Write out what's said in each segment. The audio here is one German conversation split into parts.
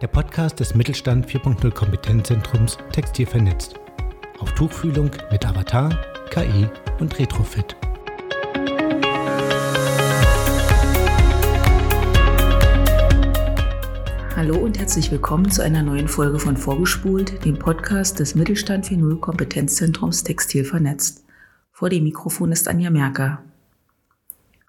der Podcast des Mittelstand 4.0 Kompetenzzentrums Textil vernetzt. Auf Tuchfühlung mit Avatar, KI und Retrofit. Hallo und herzlich willkommen zu einer neuen Folge von Vorgespult, dem Podcast des Mittelstand 4.0 Kompetenzzentrums Textil vernetzt. Vor dem Mikrofon ist Anja Merker.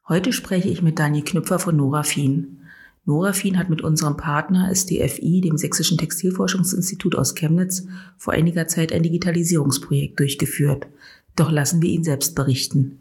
Heute spreche ich mit Daniel Knüpfer von Norafin. Norafin hat mit unserem Partner SDFI, dem Sächsischen Textilforschungsinstitut aus Chemnitz, vor einiger Zeit ein Digitalisierungsprojekt durchgeführt. Doch lassen wir ihn selbst berichten.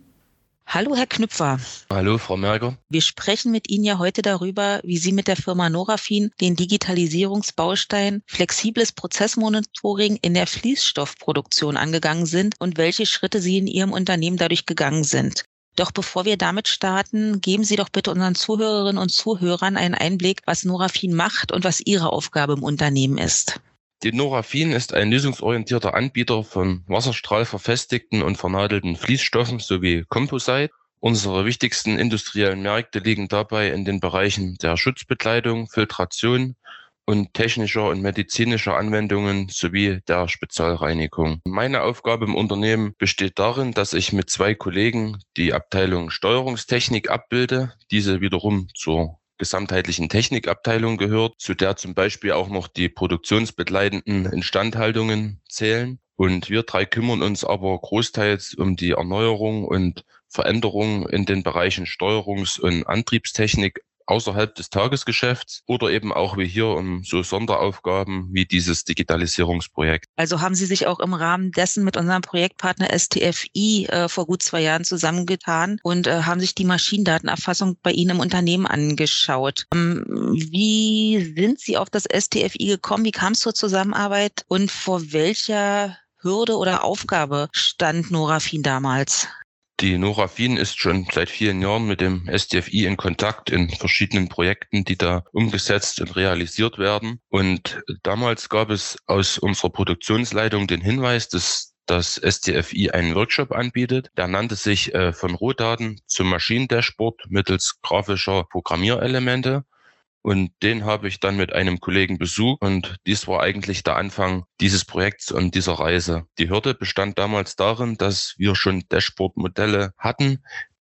Hallo, Herr Knüpfer. Hallo, Frau Merger. Wir sprechen mit Ihnen ja heute darüber, wie Sie mit der Firma Norafin den Digitalisierungsbaustein flexibles Prozessmonitoring in der Fließstoffproduktion angegangen sind und welche Schritte Sie in Ihrem Unternehmen dadurch gegangen sind. Doch bevor wir damit starten, geben Sie doch bitte unseren Zuhörerinnen und Zuhörern einen Einblick, was Norafin macht und was Ihre Aufgabe im Unternehmen ist. Die Norafin ist ein lösungsorientierter Anbieter von wasserstrahlverfestigten und vernadelten Fließstoffen sowie Composite. Unsere wichtigsten industriellen Märkte liegen dabei in den Bereichen der Schutzbekleidung, Filtration, und technischer und medizinischer Anwendungen sowie der Spezialreinigung. Meine Aufgabe im Unternehmen besteht darin, dass ich mit zwei Kollegen die Abteilung Steuerungstechnik abbilde, diese wiederum zur gesamtheitlichen Technikabteilung gehört, zu der zum Beispiel auch noch die produktionsbegleitenden Instandhaltungen zählen. Und wir drei kümmern uns aber großteils um die Erneuerung und Veränderung in den Bereichen Steuerungs- und Antriebstechnik außerhalb des Tagesgeschäfts oder eben auch wie hier um so Sonderaufgaben wie dieses Digitalisierungsprojekt. Also haben Sie sich auch im Rahmen dessen mit unserem Projektpartner STFI äh, vor gut zwei Jahren zusammengetan und äh, haben sich die Maschinendatenerfassung bei Ihnen im Unternehmen angeschaut. Ähm, wie sind Sie auf das STFI gekommen? Wie kam es zur Zusammenarbeit und vor welcher Hürde oder Aufgabe stand Norafin damals? Die Norafin ist schon seit vielen Jahren mit dem SDFI in Kontakt in verschiedenen Projekten, die da umgesetzt und realisiert werden. Und damals gab es aus unserer Produktionsleitung den Hinweis, dass das SDFI einen Workshop anbietet. Der nannte sich äh, von Rohdaten zum Maschinendashboard mittels grafischer Programmierelemente. Und den habe ich dann mit einem Kollegen besucht und dies war eigentlich der Anfang dieses Projekts und dieser Reise. Die Hürde bestand damals darin, dass wir schon Dashboard-Modelle hatten,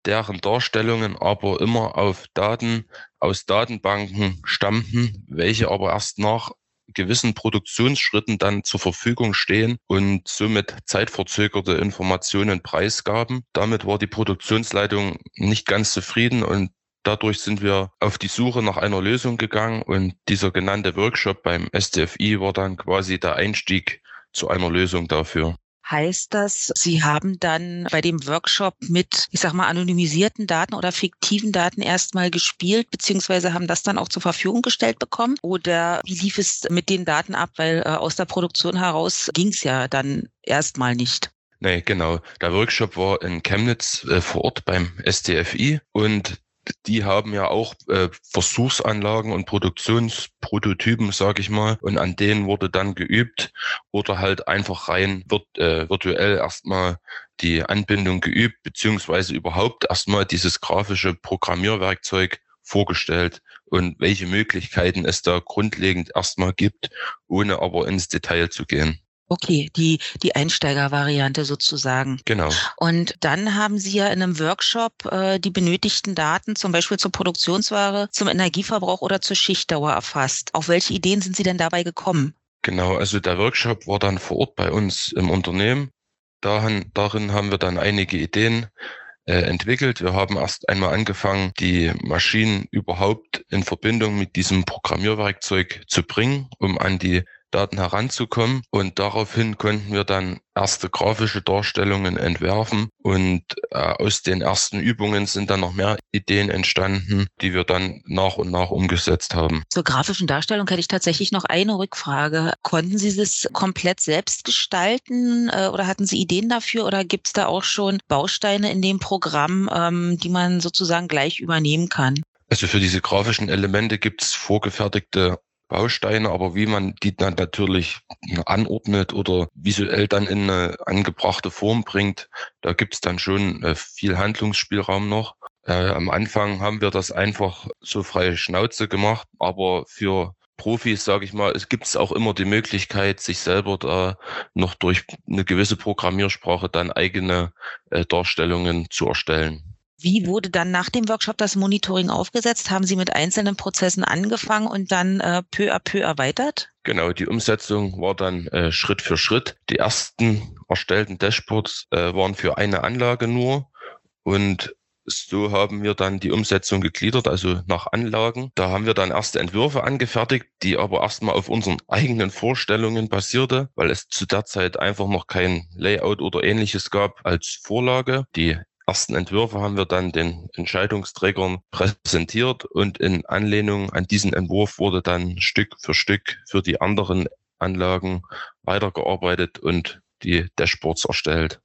deren Darstellungen aber immer auf Daten aus Datenbanken stammten, welche aber erst nach gewissen Produktionsschritten dann zur Verfügung stehen und somit zeitverzögerte Informationen preisgaben. Damit war die Produktionsleitung nicht ganz zufrieden und Dadurch sind wir auf die Suche nach einer Lösung gegangen und dieser genannte Workshop beim STFI war dann quasi der Einstieg zu einer Lösung dafür. Heißt das, Sie haben dann bei dem Workshop mit, ich sag mal, anonymisierten Daten oder fiktiven Daten erstmal gespielt, beziehungsweise haben das dann auch zur Verfügung gestellt bekommen? Oder wie lief es mit den Daten ab? Weil äh, aus der Produktion heraus ging es ja dann erstmal nicht. Nee, genau. Der Workshop war in Chemnitz äh, vor Ort beim STFI und die haben ja auch äh, Versuchsanlagen und Produktionsprototypen, sage ich mal, und an denen wurde dann geübt oder halt einfach rein wird, äh, virtuell erstmal die Anbindung geübt, beziehungsweise überhaupt erstmal dieses grafische Programmierwerkzeug vorgestellt und welche Möglichkeiten es da grundlegend erstmal gibt, ohne aber ins Detail zu gehen. Okay, die, die Einsteigervariante sozusagen. Genau. Und dann haben Sie ja in einem Workshop äh, die benötigten Daten zum Beispiel zur Produktionsware, zum Energieverbrauch oder zur Schichtdauer erfasst. Auf welche Ideen sind Sie denn dabei gekommen? Genau, also der Workshop war dann vor Ort bei uns im Unternehmen. Darin, darin haben wir dann einige Ideen äh, entwickelt. Wir haben erst einmal angefangen, die Maschinen überhaupt in Verbindung mit diesem Programmierwerkzeug zu bringen, um an die Daten heranzukommen. Und daraufhin konnten wir dann erste grafische Darstellungen entwerfen und äh, aus den ersten Übungen sind dann noch mehr Ideen entstanden, die wir dann nach und nach umgesetzt haben. Zur grafischen Darstellung hätte ich tatsächlich noch eine Rückfrage. Konnten Sie das komplett selbst gestalten äh, oder hatten Sie Ideen dafür oder gibt es da auch schon Bausteine in dem Programm, ähm, die man sozusagen gleich übernehmen kann? Also für diese grafischen Elemente gibt es vorgefertigte Bausteine, aber wie man die dann natürlich anordnet oder visuell dann in eine angebrachte Form bringt, da gibt es dann schon äh, viel Handlungsspielraum noch. Äh, am Anfang haben wir das einfach so freie Schnauze gemacht, aber für Profis, sage ich mal, es gibt auch immer die Möglichkeit, sich selber da noch durch eine gewisse Programmiersprache dann eigene äh, Darstellungen zu erstellen. Wie wurde dann nach dem Workshop das Monitoring aufgesetzt? Haben Sie mit einzelnen Prozessen angefangen und dann äh, peu à peu erweitert? Genau, die Umsetzung war dann äh, Schritt für Schritt. Die ersten erstellten Dashboards äh, waren für eine Anlage nur und so haben wir dann die Umsetzung gegliedert, also nach Anlagen. Da haben wir dann erste Entwürfe angefertigt, die aber erstmal auf unseren eigenen Vorstellungen basierte, weil es zu der Zeit einfach noch kein Layout oder ähnliches gab als Vorlage. Die ersten Entwürfe haben wir dann den Entscheidungsträgern präsentiert und in Anlehnung an diesen Entwurf wurde dann Stück für Stück für die anderen Anlagen weitergearbeitet und die Dashboards erstellt.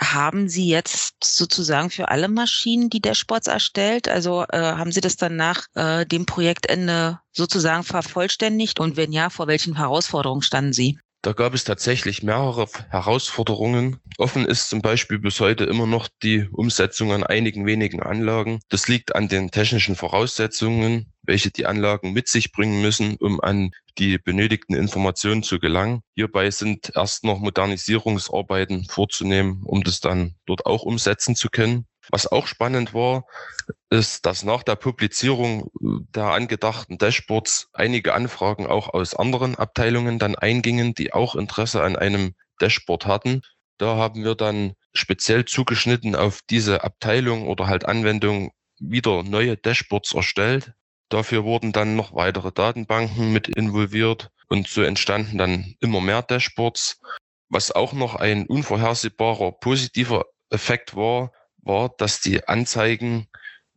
Haben Sie jetzt sozusagen für alle Maschinen die Dashboards erstellt? Also äh, haben Sie das dann nach äh, dem Projektende sozusagen vervollständigt? Und wenn ja, vor welchen Herausforderungen standen Sie? Da gab es tatsächlich mehrere Herausforderungen. Offen ist zum Beispiel bis heute immer noch die Umsetzung an einigen wenigen Anlagen. Das liegt an den technischen Voraussetzungen, welche die Anlagen mit sich bringen müssen, um an die benötigten Informationen zu gelangen. Hierbei sind erst noch Modernisierungsarbeiten vorzunehmen, um das dann dort auch umsetzen zu können. Was auch spannend war, ist, dass nach der Publizierung der angedachten Dashboards einige Anfragen auch aus anderen Abteilungen dann eingingen, die auch Interesse an einem Dashboard hatten. Da haben wir dann speziell zugeschnitten auf diese Abteilung oder halt Anwendung wieder neue Dashboards erstellt. Dafür wurden dann noch weitere Datenbanken mit involviert und so entstanden dann immer mehr Dashboards. Was auch noch ein unvorhersehbarer positiver Effekt war, war, dass die Anzeigen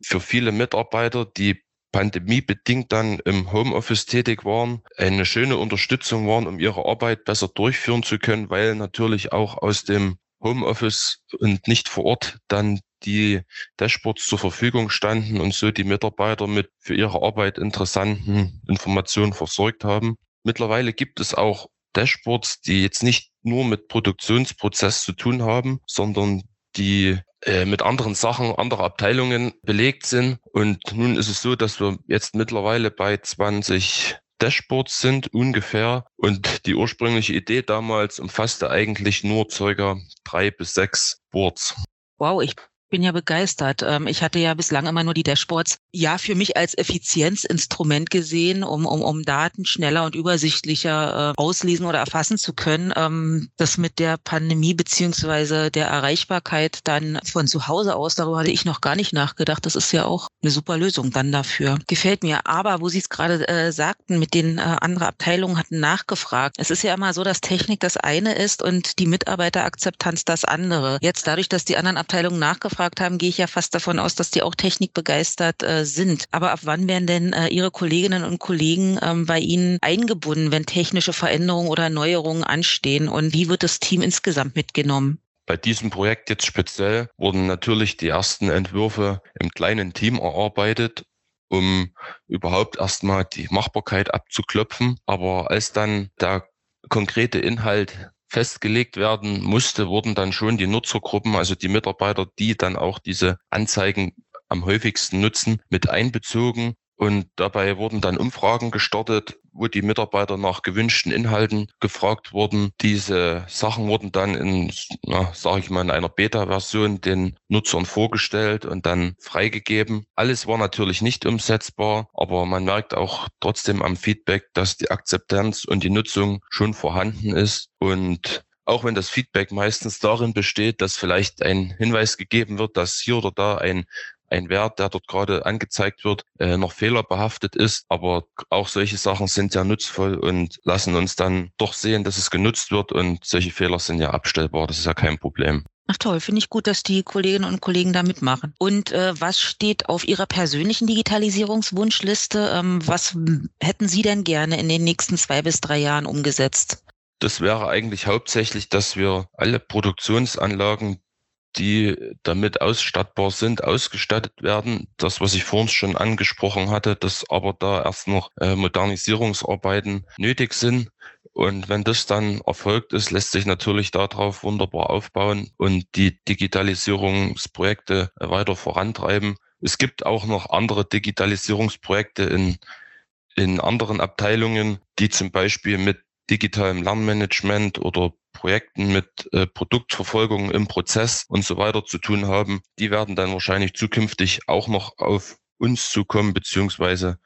für viele Mitarbeiter, die pandemiebedingt dann im Homeoffice tätig waren, eine schöne Unterstützung waren, um ihre Arbeit besser durchführen zu können, weil natürlich auch aus dem Homeoffice und nicht vor Ort dann die Dashboards zur Verfügung standen und so die Mitarbeiter mit für ihre Arbeit interessanten Informationen versorgt haben. Mittlerweile gibt es auch Dashboards, die jetzt nicht nur mit Produktionsprozess zu tun haben, sondern die mit anderen Sachen, andere Abteilungen belegt sind. Und nun ist es so, dass wir jetzt mittlerweile bei 20 Dashboards sind ungefähr. Und die ursprüngliche Idee damals umfasste eigentlich nur circa drei bis sechs Boards. Wow, ich bin ja begeistert. Ähm, ich hatte ja bislang immer nur die Dashboards, ja, für mich als Effizienzinstrument gesehen, um, um, um Daten schneller und übersichtlicher äh, auslesen oder erfassen zu können. Ähm, das mit der Pandemie beziehungsweise der Erreichbarkeit dann von zu Hause aus, darüber hatte ich noch gar nicht nachgedacht. Das ist ja auch eine super Lösung dann dafür. Gefällt mir. Aber wo Sie es gerade äh, sagten, mit den äh, anderen Abteilungen hatten nachgefragt. Es ist ja immer so, dass Technik das eine ist und die Mitarbeiterakzeptanz das andere. Jetzt dadurch, dass die anderen Abteilungen nachgefragt angefragt haben, gehe ich ja fast davon aus, dass die auch technikbegeistert äh, sind. Aber ab wann werden denn äh, Ihre Kolleginnen und Kollegen ähm, bei Ihnen eingebunden, wenn technische Veränderungen oder Neuerungen anstehen? Und wie wird das Team insgesamt mitgenommen? Bei diesem Projekt jetzt speziell wurden natürlich die ersten Entwürfe im kleinen Team erarbeitet um überhaupt erstmal die Machbarkeit abzuklopfen. Aber als dann der konkrete Inhalt festgelegt werden musste, wurden dann schon die Nutzergruppen, also die Mitarbeiter, die dann auch diese Anzeigen am häufigsten nutzen, mit einbezogen. Und dabei wurden dann Umfragen gestartet, wo die Mitarbeiter nach gewünschten Inhalten gefragt wurden. Diese Sachen wurden dann in, sage ich mal, in einer Beta-Version den Nutzern vorgestellt und dann freigegeben. Alles war natürlich nicht umsetzbar, aber man merkt auch trotzdem am Feedback, dass die Akzeptanz und die Nutzung schon vorhanden ist und auch wenn das Feedback meistens darin besteht, dass vielleicht ein Hinweis gegeben wird, dass hier oder da ein ein Wert, der dort gerade angezeigt wird, äh, noch fehlerbehaftet ist. Aber auch solche Sachen sind ja nutzvoll und lassen uns dann doch sehen, dass es genutzt wird und solche Fehler sind ja abstellbar. Das ist ja kein Problem. Ach toll, finde ich gut, dass die Kolleginnen und Kollegen da mitmachen. Und äh, was steht auf Ihrer persönlichen Digitalisierungswunschliste? Ähm, was hätten Sie denn gerne in den nächsten zwei bis drei Jahren umgesetzt? Das wäre eigentlich hauptsächlich, dass wir alle Produktionsanlagen, die damit ausstattbar sind, ausgestattet werden. Das, was ich vorhin schon angesprochen hatte, dass aber da erst noch äh, Modernisierungsarbeiten nötig sind. Und wenn das dann erfolgt ist, lässt sich natürlich darauf wunderbar aufbauen und die Digitalisierungsprojekte weiter vorantreiben. Es gibt auch noch andere Digitalisierungsprojekte in, in anderen Abteilungen, die zum Beispiel mit digitalem Lernmanagement oder Projekten mit äh, Produktverfolgung im Prozess und so weiter zu tun haben, die werden dann wahrscheinlich zukünftig auch noch auf uns zukommen, beziehungsweise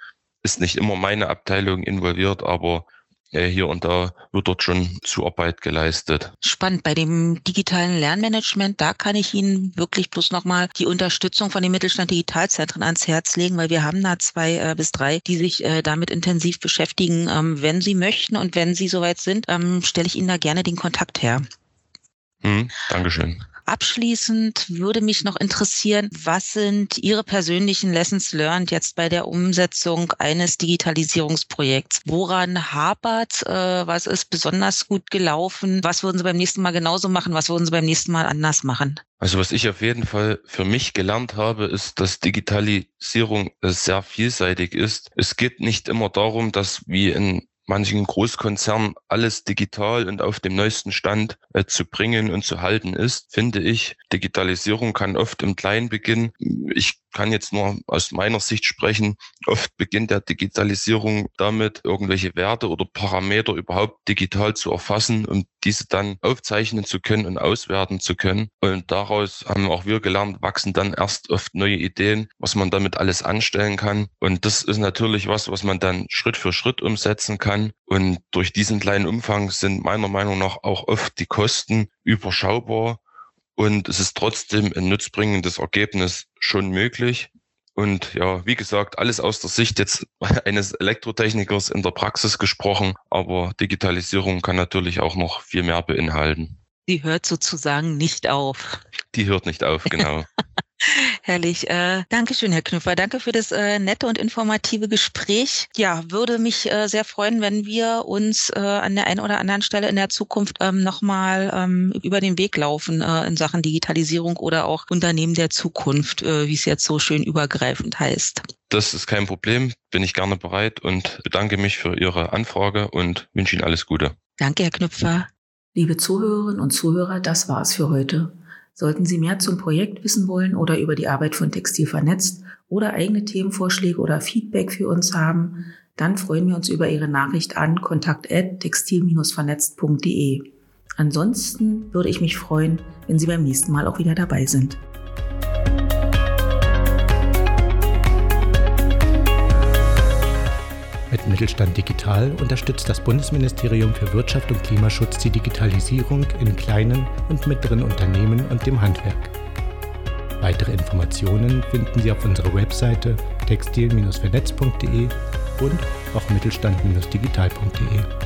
ist nicht immer meine Abteilung involviert, aber hier und da wird dort schon Zuarbeit geleistet. Spannend. Bei dem digitalen Lernmanagement, da kann ich Ihnen wirklich bloß nochmal die Unterstützung von den Mittelstand Digitalzentren ans Herz legen, weil wir haben da zwei äh, bis drei, die sich äh, damit intensiv beschäftigen. Ähm, wenn Sie möchten und wenn Sie soweit sind, ähm, stelle ich Ihnen da gerne den Kontakt her. Hm, Dankeschön. Abschließend würde mich noch interessieren, was sind Ihre persönlichen Lessons learned jetzt bei der Umsetzung eines Digitalisierungsprojekts? Woran hapert? Äh, was ist besonders gut gelaufen? Was würden Sie beim nächsten Mal genauso machen? Was würden Sie beim nächsten Mal anders machen? Also was ich auf jeden Fall für mich gelernt habe, ist, dass Digitalisierung sehr vielseitig ist. Es geht nicht immer darum, dass wie in manchen Großkonzernen alles digital und auf dem neuesten Stand äh, zu bringen und zu halten ist, finde ich. Digitalisierung kann oft im Kleinen beginnen. Ich kann jetzt nur aus meiner Sicht sprechen. Oft beginnt der Digitalisierung damit, irgendwelche Werte oder Parameter überhaupt digital zu erfassen und diese dann aufzeichnen zu können und auswerten zu können. Und daraus haben auch wir gelernt, wachsen dann erst oft neue Ideen, was man damit alles anstellen kann. Und das ist natürlich was, was man dann Schritt für Schritt umsetzen kann. Und durch diesen kleinen Umfang sind meiner Meinung nach auch oft die Kosten überschaubar und es ist trotzdem ein nutzbringendes Ergebnis schon möglich. Und ja, wie gesagt, alles aus der Sicht jetzt eines Elektrotechnikers in der Praxis gesprochen, aber Digitalisierung kann natürlich auch noch viel mehr beinhalten. Die hört sozusagen nicht auf. Die hört nicht auf, genau. Herrlich. Äh, Dankeschön, Herr Knüpfer. Danke für das äh, nette und informative Gespräch. Ja, würde mich äh, sehr freuen, wenn wir uns äh, an der einen oder anderen Stelle in der Zukunft ähm, nochmal ähm, über den Weg laufen äh, in Sachen Digitalisierung oder auch Unternehmen der Zukunft, äh, wie es jetzt so schön übergreifend heißt. Das ist kein Problem, bin ich gerne bereit und bedanke mich für Ihre Anfrage und wünsche Ihnen alles Gute. Danke, Herr Knüpfer. Liebe Zuhörerinnen und Zuhörer, das war es für heute. Sollten Sie mehr zum Projekt wissen wollen oder über die Arbeit von Textil vernetzt oder eigene Themenvorschläge oder Feedback für uns haben, dann freuen wir uns über Ihre Nachricht an kontakt@textil-vernetzt.de. Ansonsten würde ich mich freuen, wenn Sie beim nächsten Mal auch wieder dabei sind. Mit Mittelstand Digital unterstützt das Bundesministerium für Wirtschaft und Klimaschutz die Digitalisierung in kleinen und mittleren Unternehmen und dem Handwerk. Weitere Informationen finden Sie auf unserer Webseite textil-vernetz.de und auch mittelstand-digital.de.